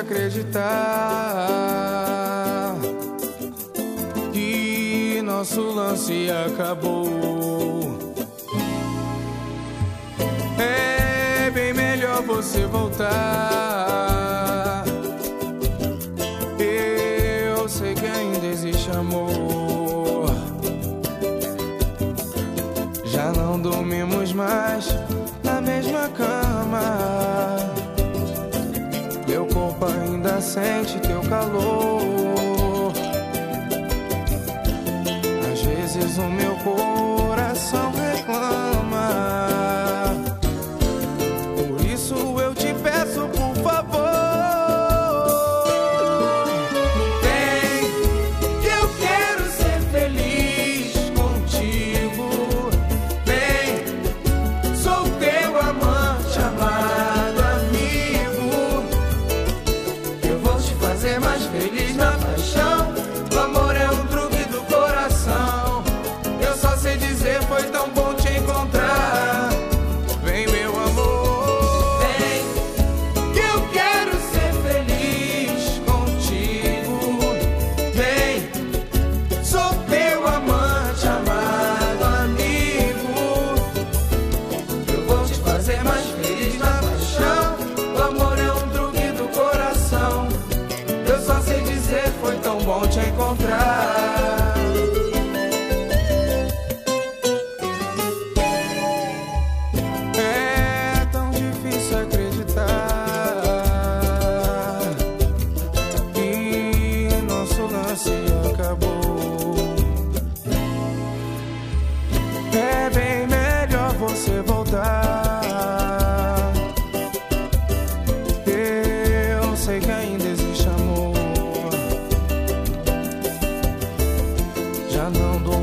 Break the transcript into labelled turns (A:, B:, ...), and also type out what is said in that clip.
A: acreditar que nosso lance acabou. É bem melhor você voltar. Eu sei que ainda existe amor. Já não dormimos mais na mesma cama. sente teu calor. Às vezes o meu feliz na paixão. pocha encontrar. não dou